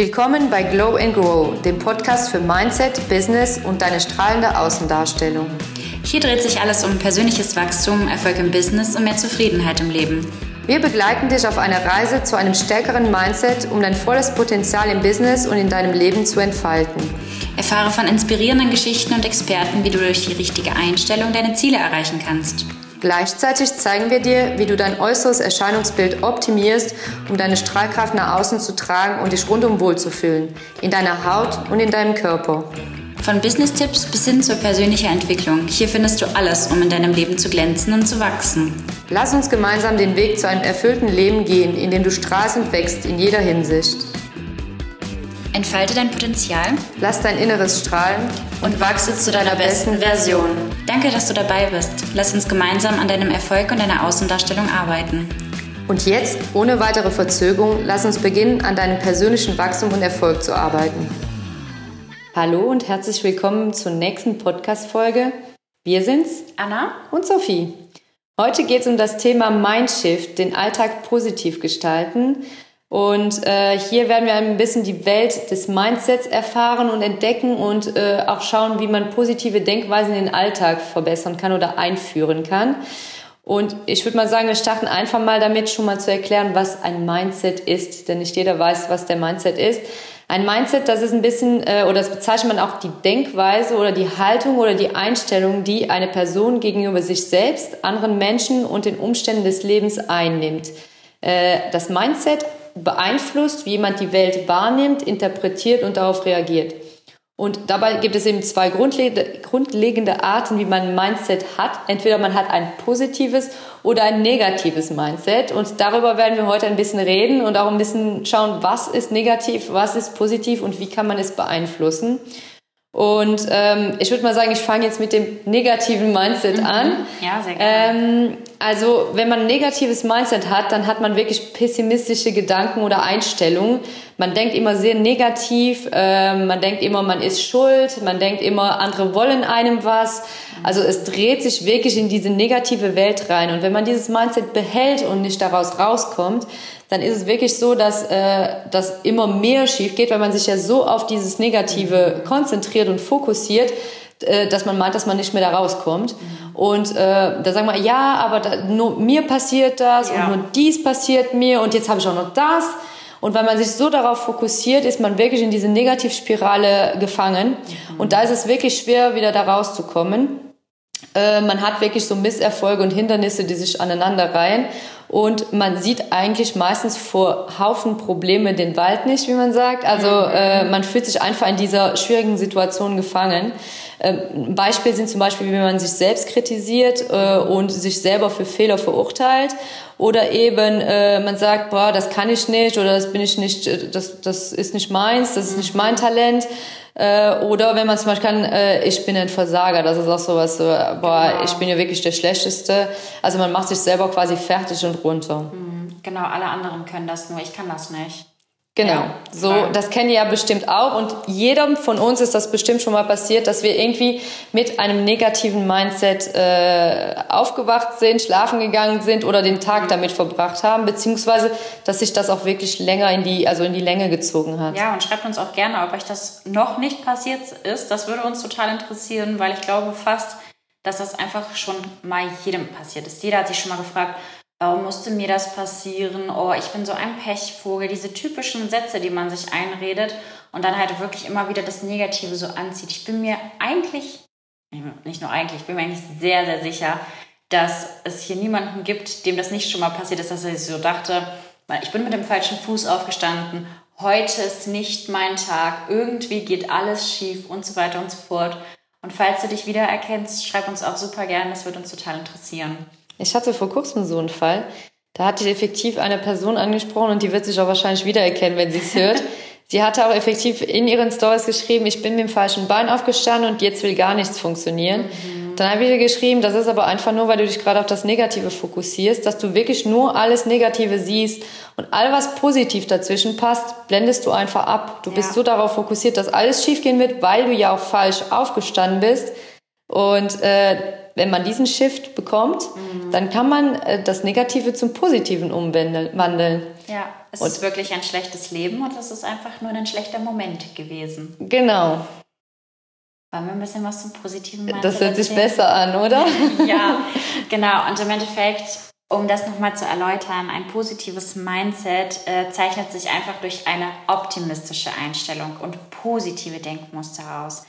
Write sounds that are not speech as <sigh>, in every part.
Willkommen bei Glow and Grow, dem Podcast für Mindset, Business und deine strahlende Außendarstellung. Hier dreht sich alles um persönliches Wachstum, Erfolg im Business und mehr Zufriedenheit im Leben. Wir begleiten dich auf einer Reise zu einem stärkeren Mindset, um dein volles Potenzial im Business und in deinem Leben zu entfalten. Erfahre von inspirierenden Geschichten und Experten, wie du durch die richtige Einstellung deine Ziele erreichen kannst. Gleichzeitig zeigen wir dir, wie du dein äußeres Erscheinungsbild optimierst, um deine Strahlkraft nach außen zu tragen und dich rundum wohlzufühlen, in deiner Haut und in deinem Körper. Von Business-Tipps bis hin zur persönlichen Entwicklung. Hier findest du alles, um in deinem Leben zu glänzen und zu wachsen. Lass uns gemeinsam den Weg zu einem erfüllten Leben gehen, in dem du strahlst und wächst in jeder Hinsicht. Entfalte dein Potenzial, lass dein Inneres strahlen und wachse zu deiner besten Version. Danke, dass du dabei bist. Lass uns gemeinsam an deinem Erfolg und deiner Außendarstellung arbeiten. Und jetzt, ohne weitere Verzögerung, lass uns beginnen, an deinem persönlichen Wachstum und Erfolg zu arbeiten. Hallo und herzlich willkommen zur nächsten Podcast-Folge. Wir sind's, Anna und Sophie. Heute geht es um das Thema Mindshift, den Alltag positiv gestalten. Und äh, hier werden wir ein bisschen die Welt des Mindsets erfahren und entdecken und äh, auch schauen, wie man positive Denkweisen in den Alltag verbessern kann oder einführen kann. Und ich würde mal sagen, wir starten einfach mal damit, schon mal zu erklären, was ein Mindset ist. Denn nicht jeder weiß, was der Mindset ist. Ein Mindset, das ist ein bisschen, äh, oder das bezeichnet man auch die Denkweise oder die Haltung oder die Einstellung, die eine Person gegenüber sich selbst, anderen Menschen und den Umständen des Lebens einnimmt. Äh, das Mindset beeinflusst, wie jemand die Welt wahrnimmt, interpretiert und darauf reagiert. Und dabei gibt es eben zwei grundlegende Arten, wie man ein Mindset hat. Entweder man hat ein positives oder ein negatives Mindset. Und darüber werden wir heute ein bisschen reden und auch ein bisschen schauen, was ist negativ, was ist positiv und wie kann man es beeinflussen. Und ähm, ich würde mal sagen, ich fange jetzt mit dem negativen Mindset mhm. an. Ja, sehr gerne. Ähm, also wenn man ein negatives Mindset hat, dann hat man wirklich pessimistische Gedanken oder Einstellungen. Man denkt immer sehr negativ, äh, man denkt immer, man ist schuld, man denkt immer, andere wollen einem was. Also es dreht sich wirklich in diese negative Welt rein. Und wenn man dieses Mindset behält und nicht daraus rauskommt, dann ist es wirklich so, dass, äh, dass immer mehr schief geht, weil man sich ja so auf dieses Negative konzentriert und fokussiert, dass man meint, dass man nicht mehr da rauskommt. Und äh, da sagen wir, ja, aber da, nur mir passiert das ja. und nur dies passiert mir und jetzt habe ich auch noch das. Und weil man sich so darauf fokussiert, ist man wirklich in diese Negativspirale gefangen. Mhm. Und da ist es wirklich schwer, wieder da rauszukommen. Äh, man hat wirklich so Misserfolge und Hindernisse, die sich aneinander reihen. Und man sieht eigentlich meistens vor Haufen Probleme den Wald nicht, wie man sagt. Also mhm. äh, man fühlt sich einfach in dieser schwierigen Situation gefangen. Ähm, ein Beispiel sind zum Beispiel, wie man sich selbst kritisiert äh, und sich selber für Fehler verurteilt. Oder eben äh, man sagt, boah, das kann ich nicht oder das bin ich nicht, äh, das, das ist nicht meins, das ist nicht mein Talent. Äh, oder wenn man zum Beispiel kann, äh, ich bin ein Versager, das ist auch sowas, so, boah, genau. ich bin ja wirklich der Schlechteste. Also man macht sich selber quasi fertig und runter. Mhm. Genau, alle anderen können das, nur ich kann das nicht. Genau. Ja, so, das kennen ihr ja bestimmt auch. Und jedem von uns ist das bestimmt schon mal passiert, dass wir irgendwie mit einem negativen Mindset äh, aufgewacht sind, schlafen gegangen sind oder den Tag damit verbracht haben, beziehungsweise, dass sich das auch wirklich länger in die, also in die Länge gezogen hat. Ja, und schreibt uns auch gerne, ob euch das noch nicht passiert ist. Das würde uns total interessieren, weil ich glaube fast, dass das einfach schon mal jedem passiert ist. Jeder hat sich schon mal gefragt, warum musste mir das passieren? Oh, ich bin so ein Pechvogel. Diese typischen Sätze, die man sich einredet und dann halt wirklich immer wieder das Negative so anzieht. Ich bin mir eigentlich, nicht nur eigentlich, ich bin mir eigentlich sehr, sehr sicher, dass es hier niemanden gibt, dem das nicht schon mal passiert ist, dass er sich so dachte, ich bin mit dem falschen Fuß aufgestanden, heute ist nicht mein Tag, irgendwie geht alles schief und so weiter und so fort. Und falls du dich wiedererkennst, schreib uns auch super gern, das würde uns total interessieren. Ich hatte vor kurzem so einen Fall. Da hatte ich effektiv eine Person angesprochen und die wird sich auch wahrscheinlich wiedererkennen, wenn <laughs> sie es hört. sie hatte auch effektiv in ihren Stories geschrieben, ich bin mit dem falschen Bein aufgestanden und jetzt will gar nichts funktionieren. Mhm. Dann habe ich ihr geschrieben, das ist aber einfach nur, weil du dich gerade auf das Negative fokussierst, dass du wirklich nur alles Negative siehst und all was positiv dazwischen passt, blendest du einfach ab. Du ja. bist so darauf fokussiert, dass alles schiefgehen wird, weil du ja auch falsch aufgestanden bist. Und äh, wenn man diesen Shift bekommt, mhm. dann kann man äh, das Negative zum Positiven umwandeln. Ja, es und ist wirklich ein schlechtes Leben und es ist einfach nur ein schlechter Moment gewesen. Genau. Wollen wir ein bisschen was zum Positiven machen? Das hört sich besser an, oder? <laughs> ja, genau. Und im Endeffekt, um das nochmal zu erläutern, ein positives Mindset äh, zeichnet sich einfach durch eine optimistische Einstellung und positive Denkmuster aus.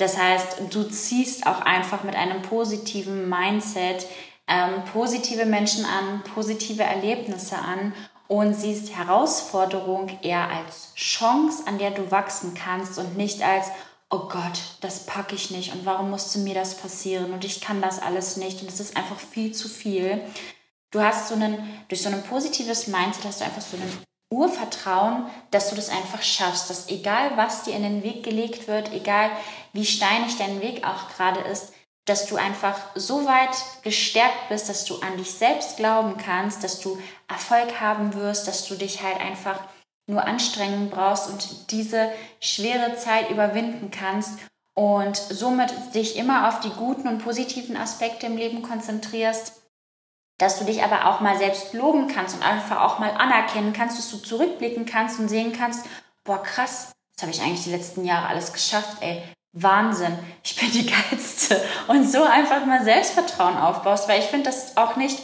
Das heißt, du ziehst auch einfach mit einem positiven Mindset ähm, positive Menschen an, positive Erlebnisse an und siehst Herausforderung eher als Chance, an der du wachsen kannst und nicht als, oh Gott, das packe ich nicht und warum musste mir das passieren und ich kann das alles nicht und es ist einfach viel zu viel. Du hast so einen, durch so ein positives Mindset hast du einfach so einen Urvertrauen, dass du das einfach schaffst, dass egal was dir in den Weg gelegt wird, egal wie steinig dein Weg auch gerade ist, dass du einfach so weit gestärkt bist, dass du an dich selbst glauben kannst, dass du Erfolg haben wirst, dass du dich halt einfach nur anstrengen brauchst und diese schwere Zeit überwinden kannst und somit dich immer auf die guten und positiven Aspekte im Leben konzentrierst dass du dich aber auch mal selbst loben kannst und einfach auch mal anerkennen kannst, dass du zurückblicken kannst und sehen kannst, boah, krass, das habe ich eigentlich die letzten Jahre alles geschafft, ey. Wahnsinn, ich bin die Geilste. Und so einfach mal Selbstvertrauen aufbaust, weil ich finde das auch nicht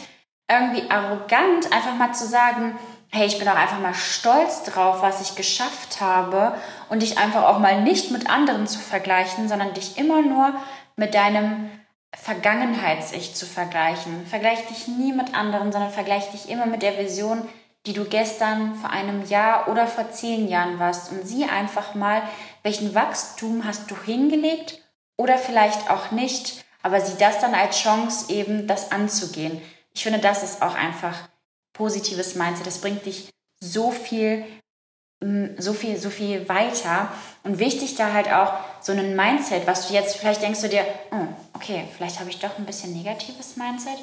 irgendwie arrogant, einfach mal zu sagen, hey, ich bin auch einfach mal stolz drauf, was ich geschafft habe und dich einfach auch mal nicht mit anderen zu vergleichen, sondern dich immer nur mit deinem Vergangenheits-Ich zu vergleichen. Vergleich dich nie mit anderen, sondern vergleich dich immer mit der Vision, die du gestern, vor einem Jahr oder vor zehn Jahren warst und sieh einfach mal, welchen Wachstum hast du hingelegt oder vielleicht auch nicht, aber sieh das dann als Chance eben, das anzugehen. Ich finde, das ist auch einfach positives Mindset. Das bringt dich so viel so viel, so viel weiter. Und wichtig da halt auch so ein Mindset, was du jetzt, vielleicht denkst du dir, oh, okay, vielleicht habe ich doch ein bisschen negatives Mindset.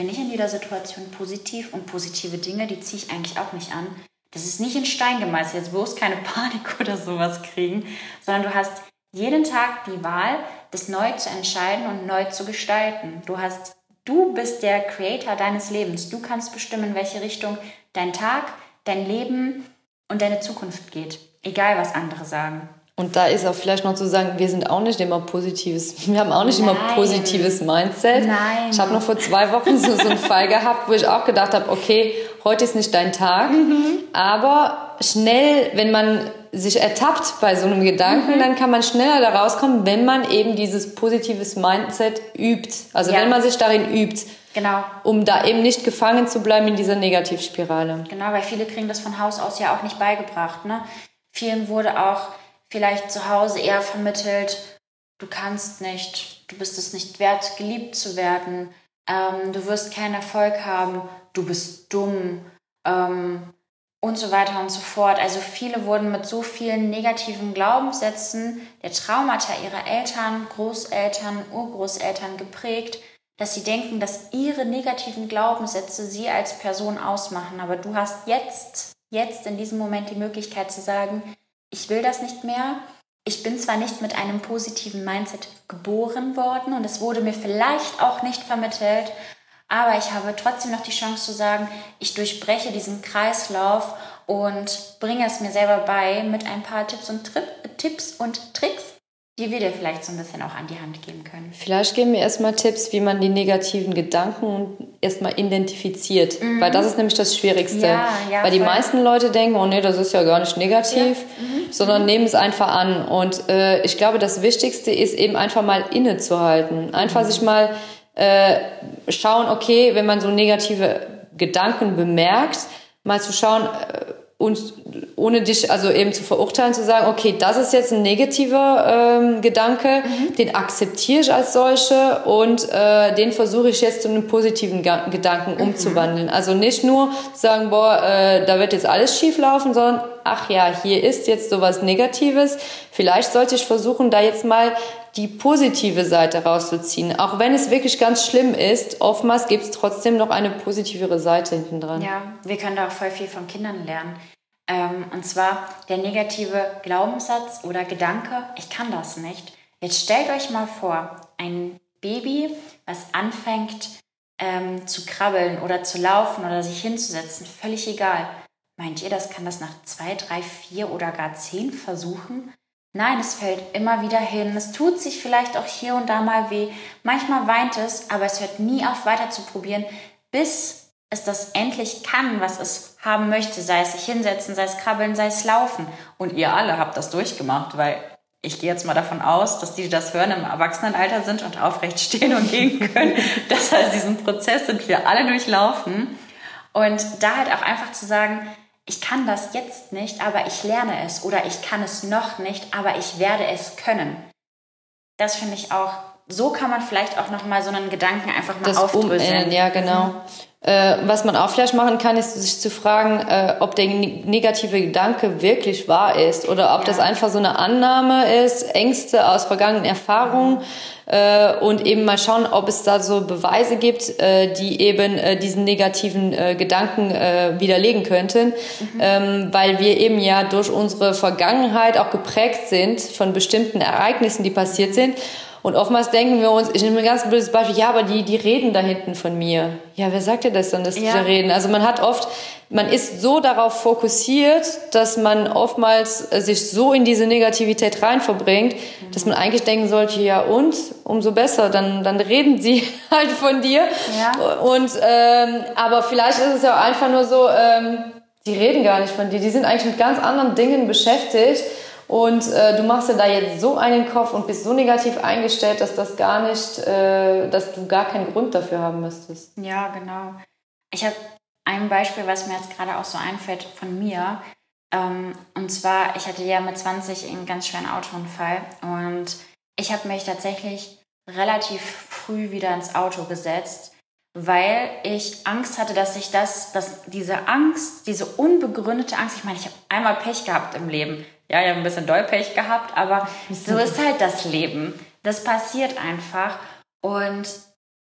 Bin ich in jeder Situation positiv und positive Dinge, die ziehe ich eigentlich auch nicht an. Das ist nicht in Stein gemeißelt, jetzt bloß keine <laughs> Panik oder sowas kriegen, sondern du hast jeden Tag die Wahl, das neu zu entscheiden und neu zu gestalten. Du hast, du bist der Creator deines Lebens. Du kannst bestimmen, in welche Richtung dein Tag, dein Leben, und deine Zukunft geht. Egal, was andere sagen. Und da ist auch vielleicht noch zu sagen, wir sind auch nicht immer positives, <laughs> wir haben auch nicht Nein. immer positives Mindset. Nein. Ich habe noch vor zwei Wochen so, so einen Fall gehabt, wo ich auch gedacht habe, okay, heute ist nicht dein Tag, mhm. aber schnell, wenn man sich ertappt bei so einem Gedanken, mhm. dann kann man schneller da rauskommen, wenn man eben dieses positives Mindset übt. Also ja. wenn man sich darin übt. Genau. Um da eben nicht gefangen zu bleiben in dieser Negativspirale. Genau, weil viele kriegen das von Haus aus ja auch nicht beigebracht. Ne? Vielen wurde auch vielleicht zu Hause eher vermittelt, du kannst nicht, du bist es nicht wert, geliebt zu werden, ähm, du wirst keinen Erfolg haben, du bist dumm ähm, und so weiter und so fort. Also viele wurden mit so vielen negativen Glaubenssätzen der Traumata ihrer Eltern, Großeltern, Urgroßeltern geprägt, dass sie denken, dass ihre negativen Glaubenssätze sie als Person ausmachen. Aber du hast jetzt, jetzt in diesem Moment die Möglichkeit zu sagen, ich will das nicht mehr. Ich bin zwar nicht mit einem positiven Mindset geboren worden und es wurde mir vielleicht auch nicht vermittelt, aber ich habe trotzdem noch die Chance zu sagen, ich durchbreche diesen Kreislauf und bringe es mir selber bei mit ein paar Tipps und, Tri Tipps und Tricks, die wir dir vielleicht so ein bisschen auch an die Hand geben können. Vielleicht geben wir erstmal Tipps, wie man die negativen Gedanken erstmal identifiziert. Mhm. Weil das ist nämlich das Schwierigste. Ja, ja, Weil die meisten Leute denken, oh nee, das ist ja gar nicht negativ, ja. mhm. sondern mhm. nehmen es einfach an. Und äh, ich glaube, das Wichtigste ist eben einfach mal innezuhalten. Einfach mhm. sich mal äh, schauen, okay, wenn man so negative Gedanken bemerkt, mal zu schauen, äh, und ohne dich also eben zu verurteilen, zu sagen, okay, das ist jetzt ein negativer ähm, Gedanke, mhm. den akzeptiere ich als solche und äh, den versuche ich jetzt zu einem positiven Ga Gedanken mhm. umzuwandeln. Also nicht nur sagen, boah, äh, da wird jetzt alles schief laufen, sondern ach ja, hier ist jetzt sowas Negatives. Vielleicht sollte ich versuchen, da jetzt mal die positive Seite rauszuziehen. Auch wenn es wirklich ganz schlimm ist, oftmals gibt es trotzdem noch eine positivere Seite hinten dran. Ja, wir können da auch voll viel von Kindern lernen. Ähm, und zwar der negative Glaubenssatz oder Gedanke, ich kann das nicht. Jetzt stellt euch mal vor, ein Baby, was anfängt ähm, zu krabbeln oder zu laufen oder sich hinzusetzen, völlig egal. Meint ihr, das kann das nach zwei, drei, vier oder gar zehn Versuchen? Nein, es fällt immer wieder hin. Es tut sich vielleicht auch hier und da mal weh. Manchmal weint es, aber es hört nie auf, weiter zu probieren, bis es das endlich kann, was es haben möchte. Sei es sich hinsetzen, sei es krabbeln, sei es laufen. Und ihr alle habt das durchgemacht, weil ich gehe jetzt mal davon aus, dass die, die das hören, im Erwachsenenalter sind und aufrecht <laughs> stehen und gehen können. Das heißt, diesen Prozess sind wir alle durchlaufen. Und da halt auch einfach zu sagen, ich kann das jetzt nicht, aber ich lerne es oder ich kann es noch nicht, aber ich werde es können. Das finde ich auch, so kann man vielleicht auch nochmal so einen Gedanken einfach mal das aufdröseln. Um, ja, genau. Äh, was man auch vielleicht machen kann, ist sich zu fragen, äh, ob der negative Gedanke wirklich wahr ist oder ob ja. das einfach so eine Annahme ist, Ängste aus vergangenen Erfahrungen äh, und eben mal schauen, ob es da so Beweise gibt, äh, die eben äh, diesen negativen äh, Gedanken widerlegen könnten, mhm. ähm, weil wir eben ja durch unsere Vergangenheit auch geprägt sind von bestimmten Ereignissen, die passiert sind und oftmals denken wir uns, ich nehme ein ganz blödes Beispiel, ja, aber die, die reden da hinten von mir. Ja, wer sagt dir das dann, dass ja. die da reden? Also man hat oft, man ist so darauf fokussiert, dass man oftmals äh, sich so in diese Negativität rein verbringt, mhm. dass man eigentlich denken sollte, ja und, umso besser, dann, dann reden sie <laughs> halt von dir. Ja. Und, ähm, aber vielleicht ist es ja auch einfach nur so, ähm, die reden gar nicht von dir, die sind eigentlich mit ganz anderen Dingen beschäftigt und äh, du machst dir da jetzt so einen Kopf und bist so negativ eingestellt, dass das gar nicht, äh, dass du gar keinen Grund dafür haben müsstest. Ja, genau. Ich habe ein Beispiel, was mir jetzt gerade auch so einfällt von mir. Ähm, und zwar, ich hatte ja mit 20 einen ganz schweren Autounfall und ich habe mich tatsächlich relativ früh wieder ins Auto gesetzt, weil ich Angst hatte, dass ich das, dass diese Angst, diese unbegründete Angst, ich meine, ich habe einmal Pech gehabt im Leben ja, ich habe ein bisschen Dollpech gehabt, aber so ist halt das Leben. Das passiert einfach. Und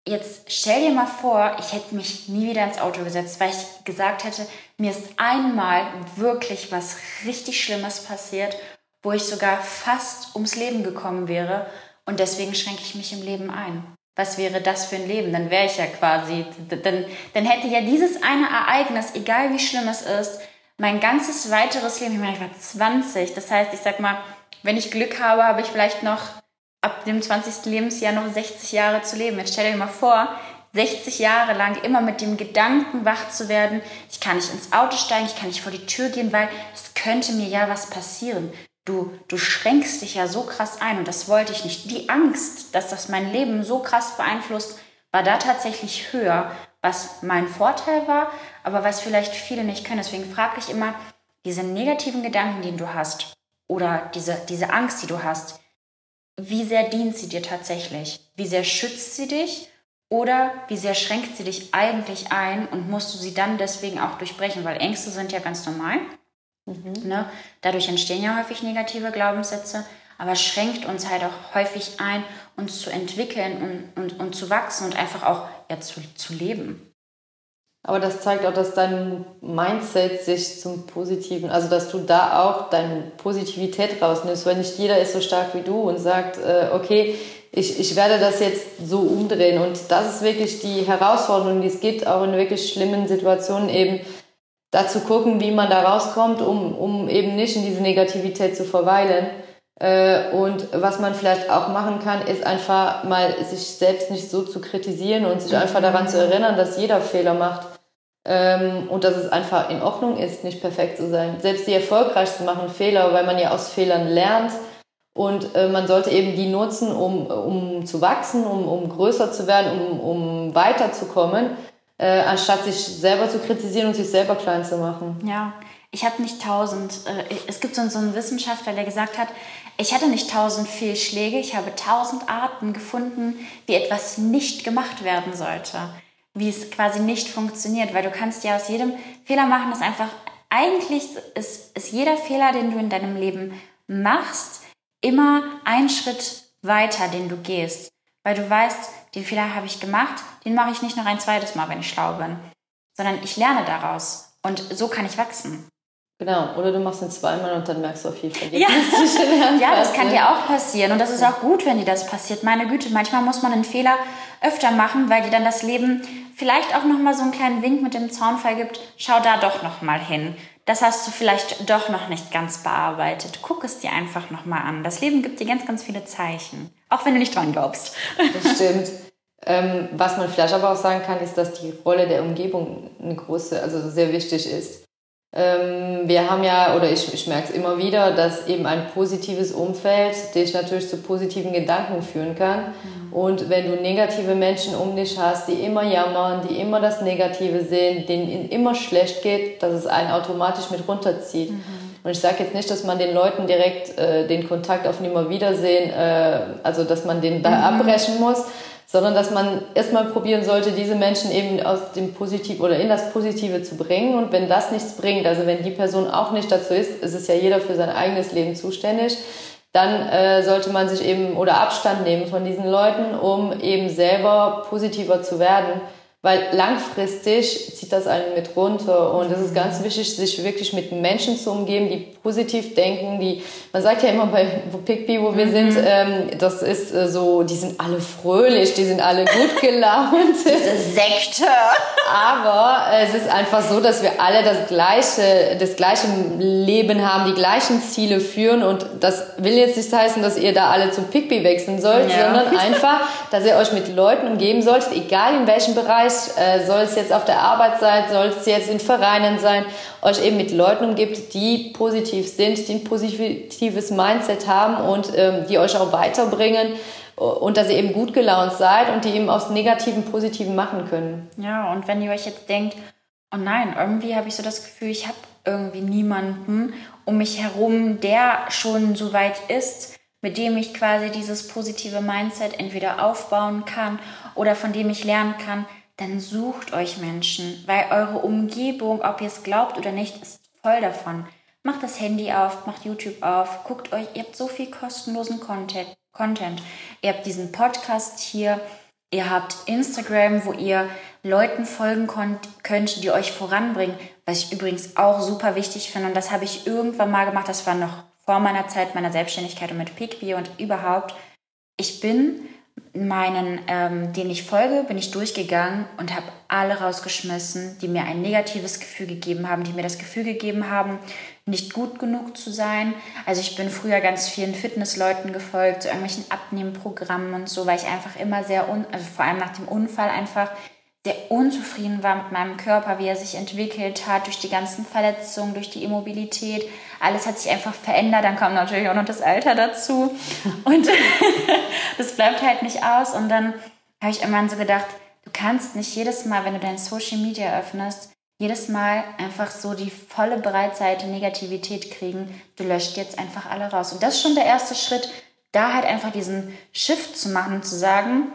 jetzt stell dir mal vor, ich hätte mich nie wieder ins Auto gesetzt, weil ich gesagt hätte, mir ist einmal wirklich was richtig Schlimmes passiert, wo ich sogar fast ums Leben gekommen wäre. Und deswegen schränke ich mich im Leben ein. Was wäre das für ein Leben? Dann wäre ich ja quasi, dann, dann hätte ja dieses eine Ereignis, egal wie schlimm es ist, mein ganzes weiteres Leben, ich meine, ich war 20, das heißt, ich sag mal, wenn ich Glück habe, habe ich vielleicht noch ab dem 20. Lebensjahr noch 60 Jahre zu leben. Jetzt stell dir mal vor, 60 Jahre lang immer mit dem Gedanken wach zu werden, ich kann nicht ins Auto steigen, ich kann nicht vor die Tür gehen, weil es könnte mir ja was passieren. Du, du schränkst dich ja so krass ein und das wollte ich nicht. Die Angst, dass das mein Leben so krass beeinflusst, war da tatsächlich höher, was mein Vorteil war, aber was vielleicht viele nicht können. Deswegen frage ich immer, diese negativen Gedanken, die du hast, oder diese, diese Angst, die du hast, wie sehr dient sie dir tatsächlich? Wie sehr schützt sie dich? Oder wie sehr schränkt sie dich eigentlich ein und musst du sie dann deswegen auch durchbrechen? Weil Ängste sind ja ganz normal. Mhm. Ne? Dadurch entstehen ja häufig negative Glaubenssätze, aber schränkt uns halt auch häufig ein, uns zu entwickeln und, und, und zu wachsen und einfach auch ja, zu, zu leben. Aber das zeigt auch, dass dein Mindset sich zum Positiven, also dass du da auch deine Positivität rausnimmst, weil nicht jeder ist so stark wie du und sagt, äh, okay, ich, ich werde das jetzt so umdrehen. Und das ist wirklich die Herausforderung, die es gibt, auch in wirklich schlimmen Situationen eben da zu gucken, wie man da rauskommt, um, um eben nicht in diese Negativität zu verweilen. Äh, und was man vielleicht auch machen kann, ist einfach mal sich selbst nicht so zu kritisieren und sich einfach daran zu erinnern, dass jeder Fehler macht. Ähm, und dass es einfach in Ordnung ist, nicht perfekt zu sein. Selbst die Erfolgreichsten machen Fehler, weil man ja aus Fehlern lernt. Und äh, man sollte eben die nutzen, um, um zu wachsen, um, um größer zu werden, um, um weiterzukommen, äh, anstatt sich selber zu kritisieren und sich selber klein zu machen. Ja, ich habe nicht tausend. Es gibt so einen Wissenschaftler, der gesagt hat, ich hatte nicht tausend Fehlschläge, ich habe tausend Arten gefunden, wie etwas nicht gemacht werden sollte, wie es quasi nicht funktioniert, weil du kannst ja aus jedem Fehler machen, das einfach, eigentlich ist, ist jeder Fehler, den du in deinem Leben machst, immer ein Schritt weiter, den du gehst, weil du weißt, den Fehler habe ich gemacht, den mache ich nicht noch ein zweites Mal, wenn ich schlau bin, sondern ich lerne daraus und so kann ich wachsen. Genau, oder du machst ihn zweimal und dann merkst du auf jeden Fall. Ja. <laughs> ja, das kann dir auch passieren und das ist auch gut, wenn dir das passiert. Meine Güte, manchmal muss man einen Fehler öfter machen, weil dir dann das Leben vielleicht auch noch mal so einen kleinen Wink mit dem Zaunfall gibt. Schau da doch noch mal hin. Das hast du vielleicht doch noch nicht ganz bearbeitet. Guck es dir einfach noch mal an. Das Leben gibt dir ganz, ganz viele Zeichen, auch wenn du nicht dran glaubst. Das stimmt. Ähm, was man vielleicht aber auch sagen kann, ist, dass die Rolle der Umgebung eine große, also sehr wichtig ist. Ähm, wir haben ja, oder ich, ich merke es immer wieder, dass eben ein positives Umfeld dich natürlich zu positiven Gedanken führen kann. Mhm. Und wenn du negative Menschen um dich hast, die immer jammern, die immer das Negative sehen, denen immer schlecht geht, dass es einen automatisch mit runterzieht. Mhm. Und ich sage jetzt nicht, dass man den Leuten direkt äh, den Kontakt auf Nimmerwiedersehen, äh, also dass man den da mhm. abbrechen muss, sondern dass man erstmal probieren sollte, diese Menschen eben aus dem Positiv oder in das Positive zu bringen. Und wenn das nichts bringt, also wenn die Person auch nicht dazu ist, ist es ja jeder für sein eigenes Leben zuständig, dann äh, sollte man sich eben oder Abstand nehmen von diesen Leuten, um eben selber positiver zu werden. Weil langfristig zieht das einen mit runter und es ist ganz wichtig, sich wirklich mit Menschen zu umgeben, die positiv denken, die, man sagt ja immer bei Pickby, wo wir mhm. sind, ähm, das ist äh, so, die sind alle fröhlich, die sind alle gut gelaunt. <laughs> Diese Sekte. Aber äh, es ist einfach so, dass wir alle das gleiche, das gleiche Leben haben, die gleichen Ziele führen und das will jetzt nicht heißen, dass ihr da alle zum Pickby wechseln sollt, ja. sondern einfach, dass ihr euch mit Leuten umgeben solltet, egal in welchem Bereich erreicht, äh, soll es jetzt auf der Arbeit sein, soll es jetzt in Vereinen sein, euch eben mit Leuten umgibt, die positiv sind, die ein positives Mindset haben und ähm, die euch auch weiterbringen und dass ihr eben gut gelaunt seid und die eben aus Negativen Positiven machen können. Ja, und wenn ihr euch jetzt denkt, oh nein, irgendwie habe ich so das Gefühl, ich habe irgendwie niemanden um mich herum, der schon so weit ist, mit dem ich quasi dieses positive Mindset entweder aufbauen kann oder von dem ich lernen kann, dann sucht euch Menschen, weil eure Umgebung, ob ihr es glaubt oder nicht, ist voll davon. Macht das Handy auf, macht YouTube auf, guckt euch, ihr habt so viel kostenlosen Content. Content. Ihr habt diesen Podcast hier, ihr habt Instagram, wo ihr Leuten folgen könnt, die euch voranbringen, was ich übrigens auch super wichtig finde und das habe ich irgendwann mal gemacht, das war noch vor meiner Zeit meiner Selbstständigkeit und mit Pickbee und überhaupt. Ich bin meinen, ähm, den ich folge, bin ich durchgegangen und habe alle rausgeschmissen, die mir ein negatives Gefühl gegeben haben, die mir das Gefühl gegeben haben, nicht gut genug zu sein. Also ich bin früher ganz vielen Fitnessleuten gefolgt, zu irgendwelchen Abnehmprogrammen und so, weil ich einfach immer sehr, un also vor allem nach dem Unfall einfach sehr unzufrieden war mit meinem Körper, wie er sich entwickelt hat, durch die ganzen Verletzungen, durch die Immobilität. Alles hat sich einfach verändert. Dann kam natürlich auch noch das Alter dazu. Und <laughs> das bleibt halt nicht aus. Und dann habe ich irgendwann so gedacht, du kannst nicht jedes Mal, wenn du dein Social Media öffnest, jedes Mal einfach so die volle Breitseite Negativität kriegen. Du löscht jetzt einfach alle raus. Und das ist schon der erste Schritt, da halt einfach diesen Shift zu machen zu sagen,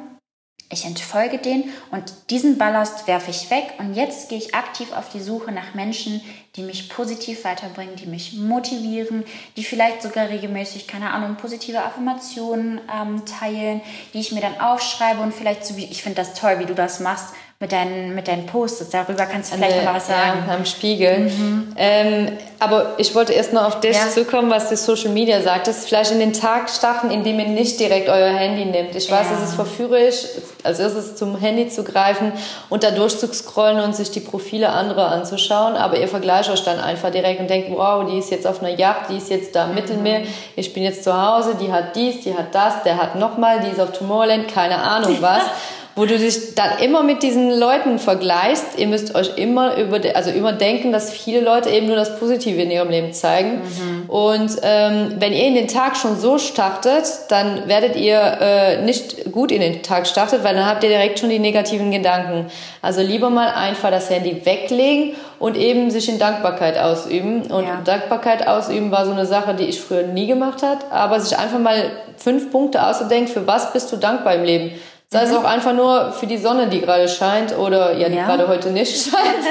ich entfolge den und diesen Ballast werfe ich weg und jetzt gehe ich aktiv auf die Suche nach Menschen, die mich positiv weiterbringen, die mich motivieren, die vielleicht sogar regelmäßig, keine Ahnung, positive Affirmationen ähm, teilen, die ich mir dann aufschreibe und vielleicht so wie, ich finde das toll, wie du das machst, mit deinen, mit deinen Posts. Darüber kannst du vielleicht noch mal was sagen. Ja, am Spiegel. Mhm. Ähm, aber ich wollte erst noch auf das ja. zukommen, was die Social Media sagt. Das ist vielleicht in den Tag starten, indem ihr nicht direkt euer Handy nehmt. Ich weiß, ja. es ist verführerisch, als erstes zum Handy zu greifen und da durchzuscrollen und sich die Profile anderer anzuschauen. Aber ihr vergleicht euch dann einfach direkt und denkt, wow, die ist jetzt auf einer Yacht, die ist jetzt da im mhm. Mittelmeer, ich bin jetzt zu Hause, die hat dies, die hat das, der hat nochmal, die ist auf Tomorrowland, keine Ahnung was. <laughs> wo du dich dann immer mit diesen Leuten vergleichst. Ihr müsst euch immer über, also immer denken, dass viele Leute eben nur das Positive in ihrem Leben zeigen. Mhm. Und ähm, wenn ihr in den Tag schon so startet, dann werdet ihr äh, nicht gut in den Tag startet, weil dann habt ihr direkt schon die negativen Gedanken. Also lieber mal einfach das Handy weglegen und eben sich in Dankbarkeit ausüben. Und ja. Dankbarkeit ausüben war so eine Sache, die ich früher nie gemacht hat, aber sich einfach mal fünf Punkte auszudenken, für was bist du dankbar im Leben. Sei mhm. es auch einfach nur für die Sonne, die gerade scheint oder ja, die ja. gerade heute nicht <laughs> scheint.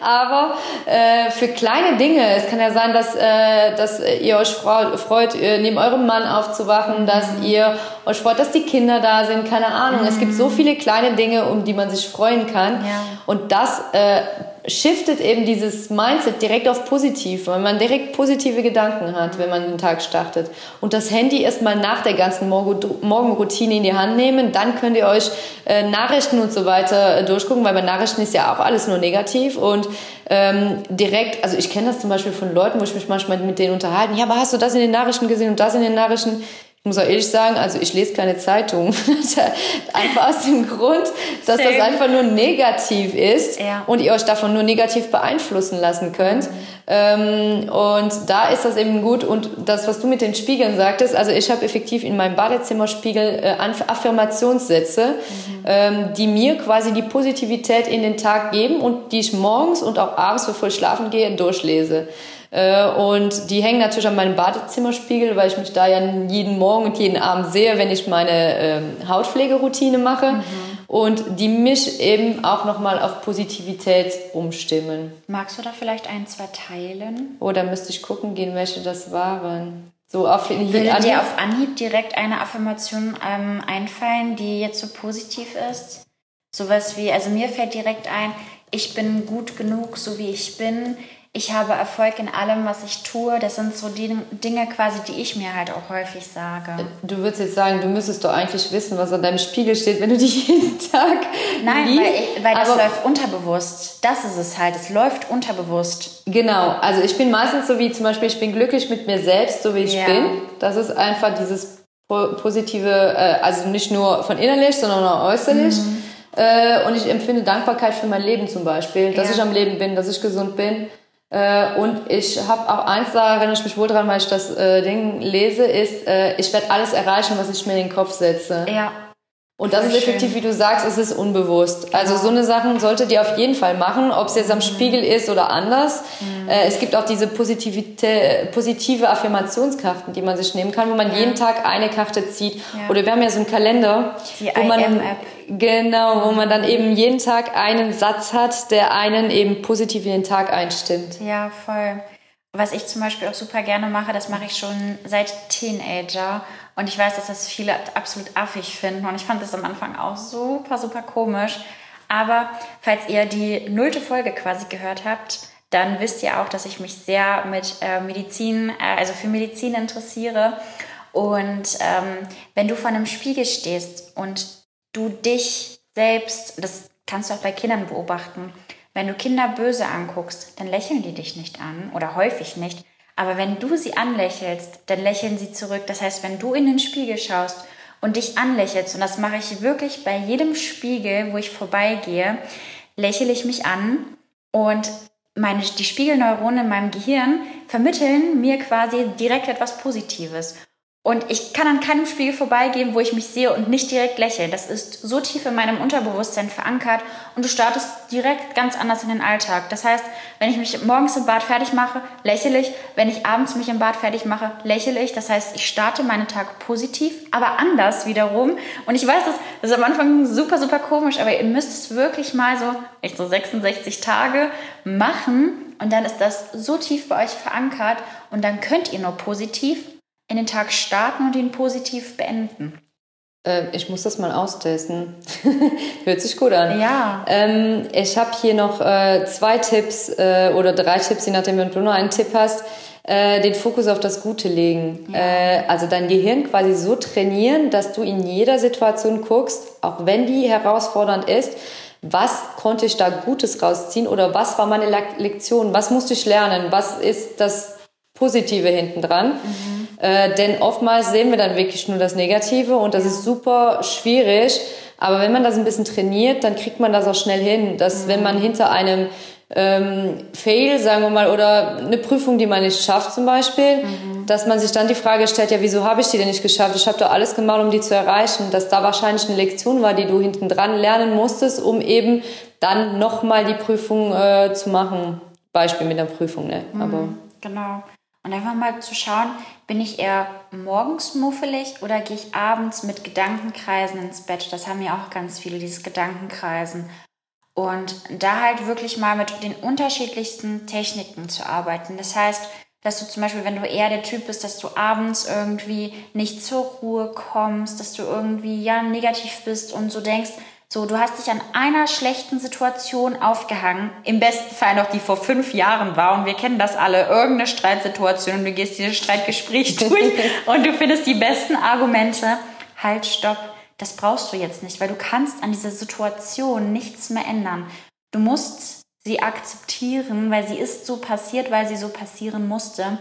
Aber äh, für kleine Dinge, es kann ja sein, dass, äh, dass ihr euch freut, neben eurem Mann aufzuwachen, dass mhm. ihr euch freut, dass die Kinder da sind, keine Ahnung. Mhm. Es gibt so mhm. viele kleine Dinge, um die man sich freuen kann. Ja. Und das äh, shiftet eben dieses Mindset direkt auf positiv, weil man direkt positive Gedanken hat, wenn man den Tag startet. Und das Handy erstmal nach der ganzen Morgenroutine in die Hand nehmen, dann könnt ihr euch äh, Nachrichten und so weiter äh, durchgucken, weil bei Nachrichten ist ja auch alles nur negativ und ähm, direkt, also ich kenne das zum Beispiel von Leuten, wo ich mich manchmal mit denen unterhalten, ja, aber hast du das in den Nachrichten gesehen und das in den Nachrichten? Ich muss auch ehrlich sagen, also ich lese keine Zeitung. <laughs> einfach aus dem Grund, dass Same. das einfach nur negativ ist ja. und ihr euch davon nur negativ beeinflussen lassen könnt. Ähm, und da ist das eben gut. Und das, was du mit den Spiegeln sagtest, also ich habe effektiv in meinem Badezimmerspiegel äh, Affirmationssätze, mhm. ähm, die mir quasi die Positivität in den Tag geben und die ich morgens und auch abends, bevor ich schlafen gehe, durchlese. Äh, und die hängen natürlich an meinem Badezimmerspiegel, weil ich mich da ja jeden Morgen und jeden Abend sehe, wenn ich meine ähm, Hautpflegeroutine mache. Mhm. Und die mich eben auch nochmal auf Positivität umstimmen. Magst du da vielleicht ein, zwei teilen? Oder müsste ich gucken gehen, welche das waren? So auf, Würde dir auf Anhieb direkt eine Affirmation ähm, einfallen, die jetzt so positiv ist? Sowas wie, also mir fällt direkt ein, ich bin gut genug, so wie ich bin ich habe Erfolg in allem, was ich tue. Das sind so die Dinge quasi, die ich mir halt auch häufig sage. Du würdest jetzt sagen, du müsstest doch eigentlich wissen, was an deinem Spiegel steht, wenn du dich <laughs> jeden Tag Nein, liest. weil, ich, weil das Aber läuft unterbewusst. Das ist es halt. Es läuft unterbewusst. Genau. Also ich bin meistens so wie zum Beispiel, ich bin glücklich mit mir selbst, so wie ich ja. bin. Das ist einfach dieses positive, äh, also nicht nur von innerlich, sondern auch äußerlich. Mhm. Äh, und ich empfinde Dankbarkeit für mein Leben zum Beispiel, dass ja. ich am Leben bin, dass ich gesund bin. Äh, und ich habe auch eins, da erinnere ich mich wohl dran, weil ich das äh, Ding lese, ist, äh, ich werde alles erreichen, was ich mir in den Kopf setze. Ja. Und das ist effektiv, wie du sagst, es ist unbewusst. Also so eine Sachen solltet ihr auf jeden Fall machen, ob es jetzt am mhm. Spiegel ist oder anders. Mhm. Äh, es gibt auch diese positive Affirmationskarten, die man sich nehmen kann, wo man ja. jeden Tag eine Karte zieht. Ja. Oder wir haben ja so einen Kalender, die wo man genau, wo man dann eben jeden Tag einen Satz hat, der einen eben positiv in den Tag einstimmt. Ja, voll. Was ich zum Beispiel auch super gerne mache, das mache ich schon seit Teenager. Und ich weiß, dass das viele absolut affig finden. Und ich fand das am Anfang auch super, super komisch. Aber falls ihr die nullte Folge quasi gehört habt, dann wisst ihr auch, dass ich mich sehr mit äh, Medizin, äh, also für Medizin interessiere. Und ähm, wenn du vor einem Spiegel stehst und du dich selbst, das kannst du auch bei Kindern beobachten, wenn du Kinder böse anguckst, dann lächeln die dich nicht an oder häufig nicht. Aber wenn du sie anlächelst, dann lächeln sie zurück. Das heißt, wenn du in den Spiegel schaust und dich anlächelst, und das mache ich wirklich bei jedem Spiegel, wo ich vorbeigehe, lächle ich mich an und meine, die Spiegelneuronen in meinem Gehirn vermitteln mir quasi direkt etwas Positives. Und ich kann an keinem Spiegel vorbeigehen, wo ich mich sehe und nicht direkt lächle. Das ist so tief in meinem Unterbewusstsein verankert und du startest direkt ganz anders in den Alltag. Das heißt, wenn ich mich morgens im Bad fertig mache, lächle ich. Wenn ich abends mich im Bad fertig mache, lächle ich. Das heißt, ich starte meinen Tag positiv, aber anders wiederum. Und ich weiß, das, das ist am Anfang super, super komisch, aber ihr müsst es wirklich mal so, echt so 66 Tage machen. Und dann ist das so tief bei euch verankert und dann könnt ihr nur positiv in den Tag starten und ihn positiv beenden? Ähm, ich muss das mal austesten. <laughs> Hört sich gut an. Ja. Ähm, ich habe hier noch äh, zwei Tipps äh, oder drei Tipps, je nachdem, wenn du nur einen Tipp hast. Äh, den Fokus auf das Gute legen. Ja. Äh, also dein Gehirn quasi so trainieren, dass du in jeder Situation guckst, auch wenn die herausfordernd ist, was konnte ich da Gutes rausziehen oder was war meine Lektion, was musste ich lernen, was ist das Positive hinten dran. Mhm. Äh, denn oftmals sehen wir dann wirklich nur das Negative und das ist super schwierig. Aber wenn man das ein bisschen trainiert, dann kriegt man das auch schnell hin. Dass mhm. wenn man hinter einem ähm, Fail, sagen wir mal, oder eine Prüfung, die man nicht schafft zum Beispiel, mhm. dass man sich dann die Frage stellt, ja, wieso habe ich die denn nicht geschafft? Ich habe doch alles gemacht, um die zu erreichen. Dass da wahrscheinlich eine Lektion war, die du hinten dran lernen musstest, um eben dann nochmal die Prüfung äh, zu machen. Beispiel mit der Prüfung, ne? Mhm. Aber genau. Und einfach mal zu schauen, bin ich eher morgens muffelig oder gehe ich abends mit Gedankenkreisen ins Bett? Das haben ja auch ganz viele, dieses Gedankenkreisen. Und da halt wirklich mal mit den unterschiedlichsten Techniken zu arbeiten. Das heißt, dass du zum Beispiel, wenn du eher der Typ bist, dass du abends irgendwie nicht zur Ruhe kommst, dass du irgendwie ja negativ bist und so denkst, So, du hast dich an einer schlechten Situation aufgehangen, im besten Fall noch die vor fünf Jahren war und wir kennen das alle, irgendeine Streitsituation und du gehst dieses Streitgespräch <laughs> durch und du findest die besten Argumente. Halt, stopp, das brauchst du jetzt nicht, weil du kannst an dieser Situation nichts mehr ändern. Du musst sie akzeptieren, weil sie ist so passiert, weil sie so passieren musste.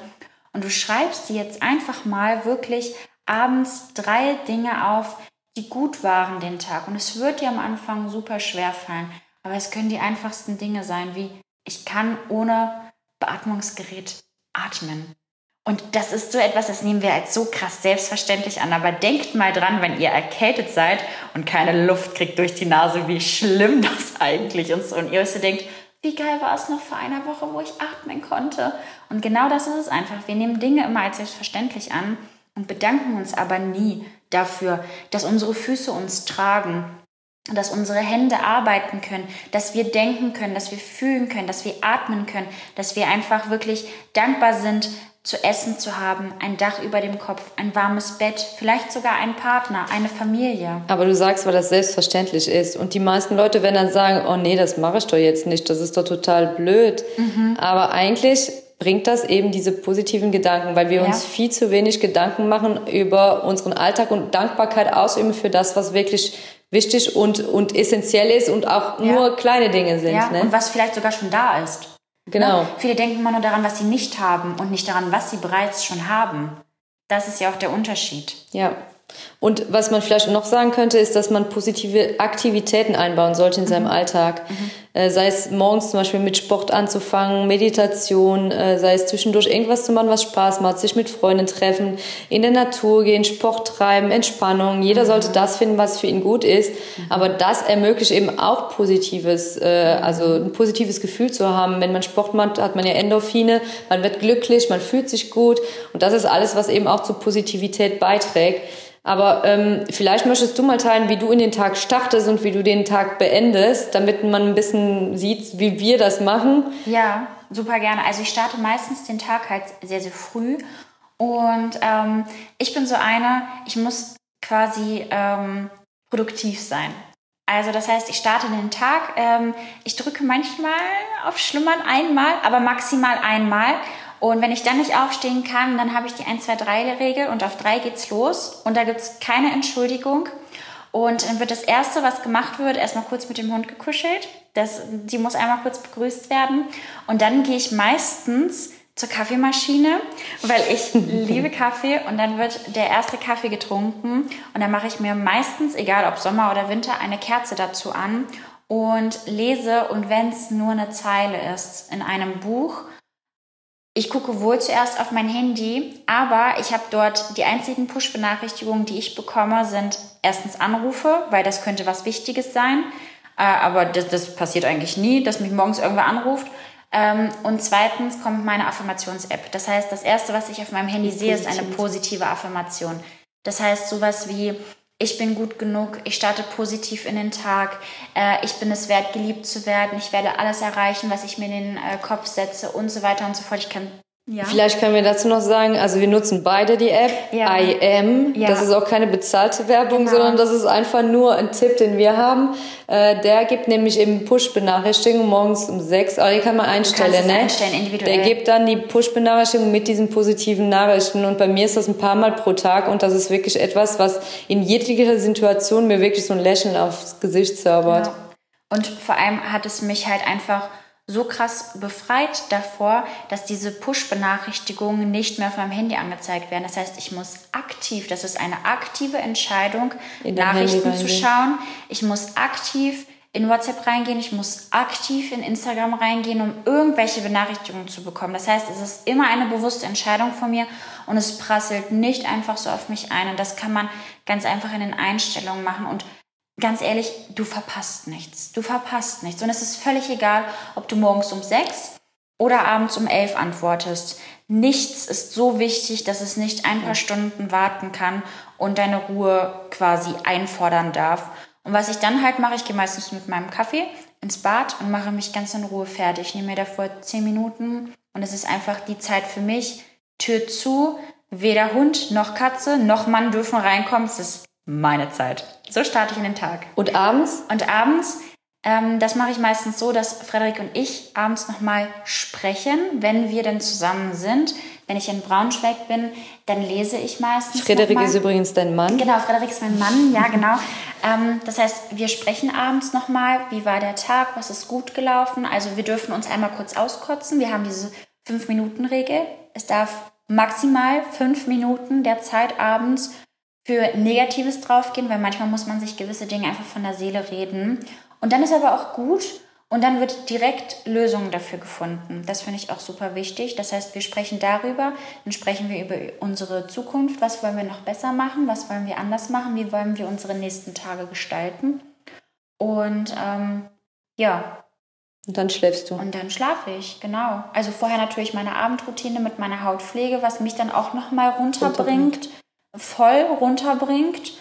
Und du schreibst dir jetzt einfach mal wirklich abends drei Dinge auf, die gut waren den Tag. Und es wird dir am Anfang super schwer fallen. Aber es können die einfachsten Dinge sein, wie ich kann ohne Beatmungsgerät atmen. Und das ist so etwas, das nehmen wir als so krass selbstverständlich an. Aber denkt mal dran, wenn ihr erkältet seid und keine Luft kriegt durch die Nase, wie schlimm das eigentlich ist. Und ihr euch so denkt, wie geil war es noch vor einer Woche, wo ich atmen konnte. Und genau das ist es einfach. Wir nehmen Dinge immer als selbstverständlich an und bedanken uns aber nie dafür, dass unsere Füße uns tragen, dass unsere Hände arbeiten können, dass wir denken können, dass wir fühlen können, dass wir atmen können, dass wir einfach wirklich dankbar sind, zu essen zu haben, ein Dach über dem Kopf, ein warmes Bett, vielleicht sogar einen Partner, eine Familie. Aber du sagst, weil das selbstverständlich ist. Und die meisten Leute werden dann sagen, oh nee, das mache ich doch jetzt nicht, das ist doch total blöd. Mhm. Aber eigentlich bringt das eben diese positiven Gedanken, weil wir ja. uns viel zu wenig Gedanken machen über unseren Alltag und Dankbarkeit ausüben für das, was wirklich wichtig und, und essentiell ist und auch ja. nur kleine Dinge sind. Ja. Ne? Und was vielleicht sogar schon da ist. Genau. Ne? Viele denken immer nur daran, was sie nicht haben und nicht daran, was sie bereits schon haben. Das ist ja auch der Unterschied. Ja. Und was man vielleicht noch sagen könnte, ist, dass man positive Aktivitäten einbauen sollte in seinem mhm. Alltag. Mhm. Äh, sei es morgens zum Beispiel mit Sport anzufangen, Meditation, äh, sei es zwischendurch irgendwas zu machen, was Spaß macht, sich mit Freunden treffen, in der Natur gehen, Sport treiben, Entspannung. Jeder mhm. sollte das finden, was für ihn gut ist. Mhm. Aber das ermöglicht eben auch positives, äh, also ein positives Gefühl zu haben. Wenn man Sport macht, hat man ja Endorphine, man wird glücklich, man fühlt sich gut. Und das ist alles, was eben auch zur Positivität beiträgt. Aber ähm, vielleicht möchtest du mal teilen, wie du in den Tag startest und wie du den Tag beendest, damit man ein bisschen sieht, wie wir das machen. Ja, super gerne. Also ich starte meistens den Tag halt sehr, sehr früh. Und ähm, ich bin so eine, ich muss quasi ähm, produktiv sein. Also das heißt, ich starte den Tag, ähm, ich drücke manchmal auf Schlummern einmal, aber maximal einmal. Und wenn ich dann nicht aufstehen kann, dann habe ich die 1, 2, 3 Regel und auf 3 geht's los und da gibt es keine Entschuldigung. Und dann wird das Erste, was gemacht wird, erstmal kurz mit dem Hund gekuschelt. Das, die muss einmal kurz begrüßt werden. Und dann gehe ich meistens zur Kaffeemaschine, weil ich <laughs> liebe Kaffee und dann wird der erste Kaffee getrunken und dann mache ich mir meistens, egal ob Sommer oder Winter, eine Kerze dazu an und lese und wenn es nur eine Zeile ist in einem Buch ich gucke wohl zuerst auf mein Handy, aber ich habe dort die einzigen Push-Benachrichtigungen, die ich bekomme, sind erstens Anrufe, weil das könnte was Wichtiges sein. Äh, aber das, das, passiert eigentlich nie, dass mich morgens irgendwer anruft. Ähm, und zweitens kommt meine Affirmations-App. Das heißt, das Erste, was ich auf meinem Handy sehe, ist eine positive Affirmation. Das heißt, sowas wie, ich bin gut genug, ich starte positiv in den Tag, äh, ich bin es wert, geliebt zu werden, ich werde alles erreichen, was ich mir in den äh, Kopf setze und so weiter und so fort. Ich kann ja. Vielleicht können wir dazu noch sagen, also wir nutzen beide die App ja. IM. Ja. Das ist auch keine bezahlte Werbung, genau. sondern das ist einfach nur ein Tipp, den wir haben. Äh, der gibt nämlich eben Push-Benachrichtigungen morgens um sechs. Aber die kann man einstellen, ne? Einstellen, individuell. Der gibt dann die Push-Benachrichtigung mit diesen positiven Nachrichten. Und bei mir ist das ein paar Mal pro Tag. Und das ist wirklich etwas, was in jeglicher Situation mir wirklich so ein Lächeln aufs Gesicht zaubert. Genau. Und vor allem hat es mich halt einfach so krass befreit davor, dass diese Push-Benachrichtigungen nicht mehr auf meinem Handy angezeigt werden. Das heißt, ich muss aktiv, das ist eine aktive Entscheidung, Nachrichten zu schauen. Ich muss aktiv in WhatsApp reingehen, ich muss aktiv in Instagram reingehen, um irgendwelche Benachrichtigungen zu bekommen. Das heißt, es ist immer eine bewusste Entscheidung von mir und es prasselt nicht einfach so auf mich ein. Und das kann man ganz einfach in den Einstellungen machen. Und ganz ehrlich, du verpasst nichts. Du verpasst nichts. Und es ist völlig egal, ob du morgens um sechs oder abends um elf antwortest. Nichts ist so wichtig, dass es nicht ein paar Stunden warten kann und deine Ruhe quasi einfordern darf. Und was ich dann halt mache, ich gehe meistens mit meinem Kaffee ins Bad und mache mich ganz in Ruhe fertig. Ich nehme mir davor zehn Minuten und es ist einfach die Zeit für mich. Tür zu, weder Hund noch Katze noch Mann dürfen reinkommen. Es ist meine Zeit. So starte ich in den Tag. Und abends? Und abends, ähm, das mache ich meistens so, dass Frederik und ich abends nochmal sprechen, wenn wir dann zusammen sind. Wenn ich in Braunschweig bin, dann lese ich meistens. Frederik ist übrigens dein Mann. Genau, Frederik ist mein Mann, ja, genau. Ähm, das heißt, wir sprechen abends nochmal, wie war der Tag, was ist gut gelaufen. Also wir dürfen uns einmal kurz auskotzen. Wir haben diese Fünf-Minuten-Regel. Es darf maximal fünf Minuten der Zeit abends für Negatives draufgehen, weil manchmal muss man sich gewisse Dinge einfach von der Seele reden. Und dann ist aber auch gut, und dann wird direkt Lösungen dafür gefunden. Das finde ich auch super wichtig. Das heißt, wir sprechen darüber, dann sprechen wir über unsere Zukunft. Was wollen wir noch besser machen? Was wollen wir anders machen? Wie wollen wir unsere nächsten Tage gestalten? Und ähm, ja. Und dann schläfst du. Und dann schlafe ich, genau. Also vorher natürlich meine Abendroutine mit meiner Hautpflege, was mich dann auch nochmal runterbringt, voll runterbringt.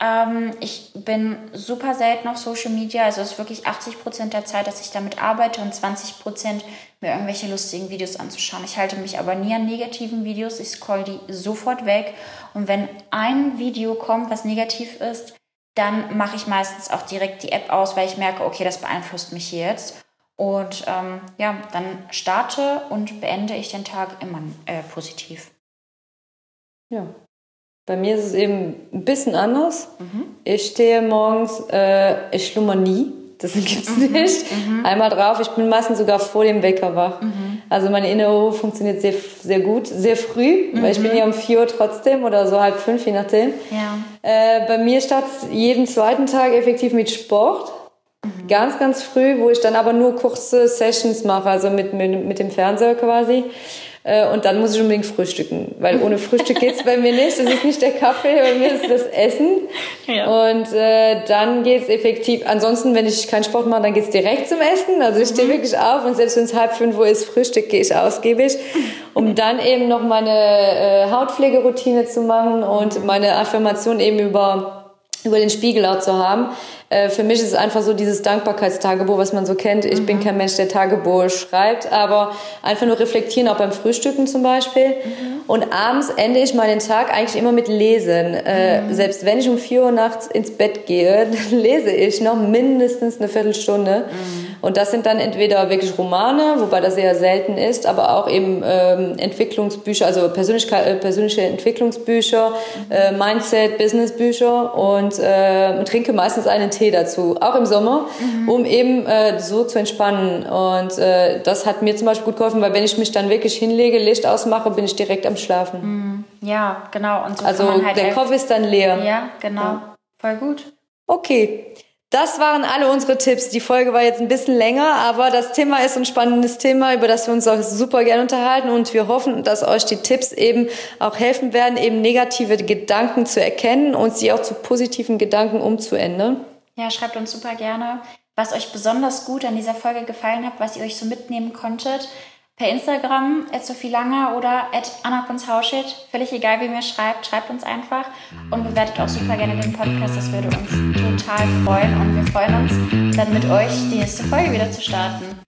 Ähm, ich bin super selten auf Social Media, also es ist wirklich 80 Prozent der Zeit, dass ich damit arbeite und 20 Prozent mir irgendwelche lustigen Videos anzuschauen. Ich halte mich aber nie an negativen Videos, ich scroll die sofort weg und wenn ein Video kommt, was negativ ist, dann mache ich meistens auch direkt die App aus, weil ich merke, okay, das beeinflusst mich hier jetzt. Und ähm, ja, dann starte und beende ich den Tag immer äh, positiv. Ja, bei mir ist es eben ein bisschen anders. Mhm. Ich stehe morgens, äh, ich schlummer nie. Das <laughs> gibt's mhm. nicht. Mhm. Einmal drauf, ich bin meistens sogar vor dem Wecker wach. Mhm. Also meine innere Uhr funktioniert sehr, sehr gut, sehr früh, weil ich bin ja mhm. um 4 Uhr trotzdem oder so halb fünf, je nachdem. Ja. Äh, bei mir startet jeden zweiten Tag effektiv mit Sport. Ganz, ganz früh, wo ich dann aber nur kurze Sessions mache, also mit, mit, mit dem Fernseher quasi. Äh, und dann muss ich unbedingt frühstücken, weil <laughs> ohne Frühstück geht's bei mir nicht. Das ist nicht der Kaffee, bei mir ist das Essen. Ja. Und äh, dann geht's effektiv. Ansonsten, wenn ich keinen Sport mache, dann geht's direkt zum Essen. Also ich stehe mhm. wirklich auf und selbst wenn es halb fünf Uhr ist, Frühstück gehe ich ausgiebig, um dann eben noch meine äh, Hautpflegeroutine zu machen und meine Affirmation eben über über den Spiegel auch zu haben. Äh, für mich ist es einfach so dieses Dankbarkeitstagebuch, was man so kennt. Ich mhm. bin kein Mensch, der Tagebuch schreibt, aber einfach nur reflektieren, auch beim Frühstücken zum Beispiel. Mhm. Und abends ende ich meinen Tag eigentlich immer mit Lesen. Äh, mhm. Selbst wenn ich um 4 Uhr nachts ins Bett gehe, <laughs> dann lese ich noch mindestens eine Viertelstunde. Und das sind dann entweder wirklich Romane, wobei das eher selten ist, aber auch eben ähm, Entwicklungsbücher, also Persönlichkeit, äh, persönliche Entwicklungsbücher, äh, Mindset, Businessbücher und äh, trinke meistens einen Tee dazu, auch im Sommer, mhm. um eben äh, so zu entspannen. Und äh, das hat mir zum Beispiel gut geholfen, weil wenn ich mich dann wirklich hinlege, Licht ausmache, bin ich direkt am Schlafen. Mhm. Ja, genau. Und so also halt der Kopf ist dann leer. Ja, genau. Ja. Voll gut. Okay. Das waren alle unsere Tipps. Die Folge war jetzt ein bisschen länger, aber das Thema ist ein spannendes Thema, über das wir uns auch super gerne unterhalten und wir hoffen, dass euch die Tipps eben auch helfen werden, eben negative Gedanken zu erkennen und sie auch zu positiven Gedanken umzuändern. Ja, schreibt uns super gerne, was euch besonders gut an dieser Folge gefallen hat, was ihr euch so mitnehmen konntet. Per Instagram, at Sophie Langer oder at Anna. Völlig egal, wie ihr mir schreibt, schreibt uns einfach und bewertet auch super gerne den Podcast. Das würde uns total freuen und wir freuen uns, dann mit euch die nächste Folge wieder zu starten.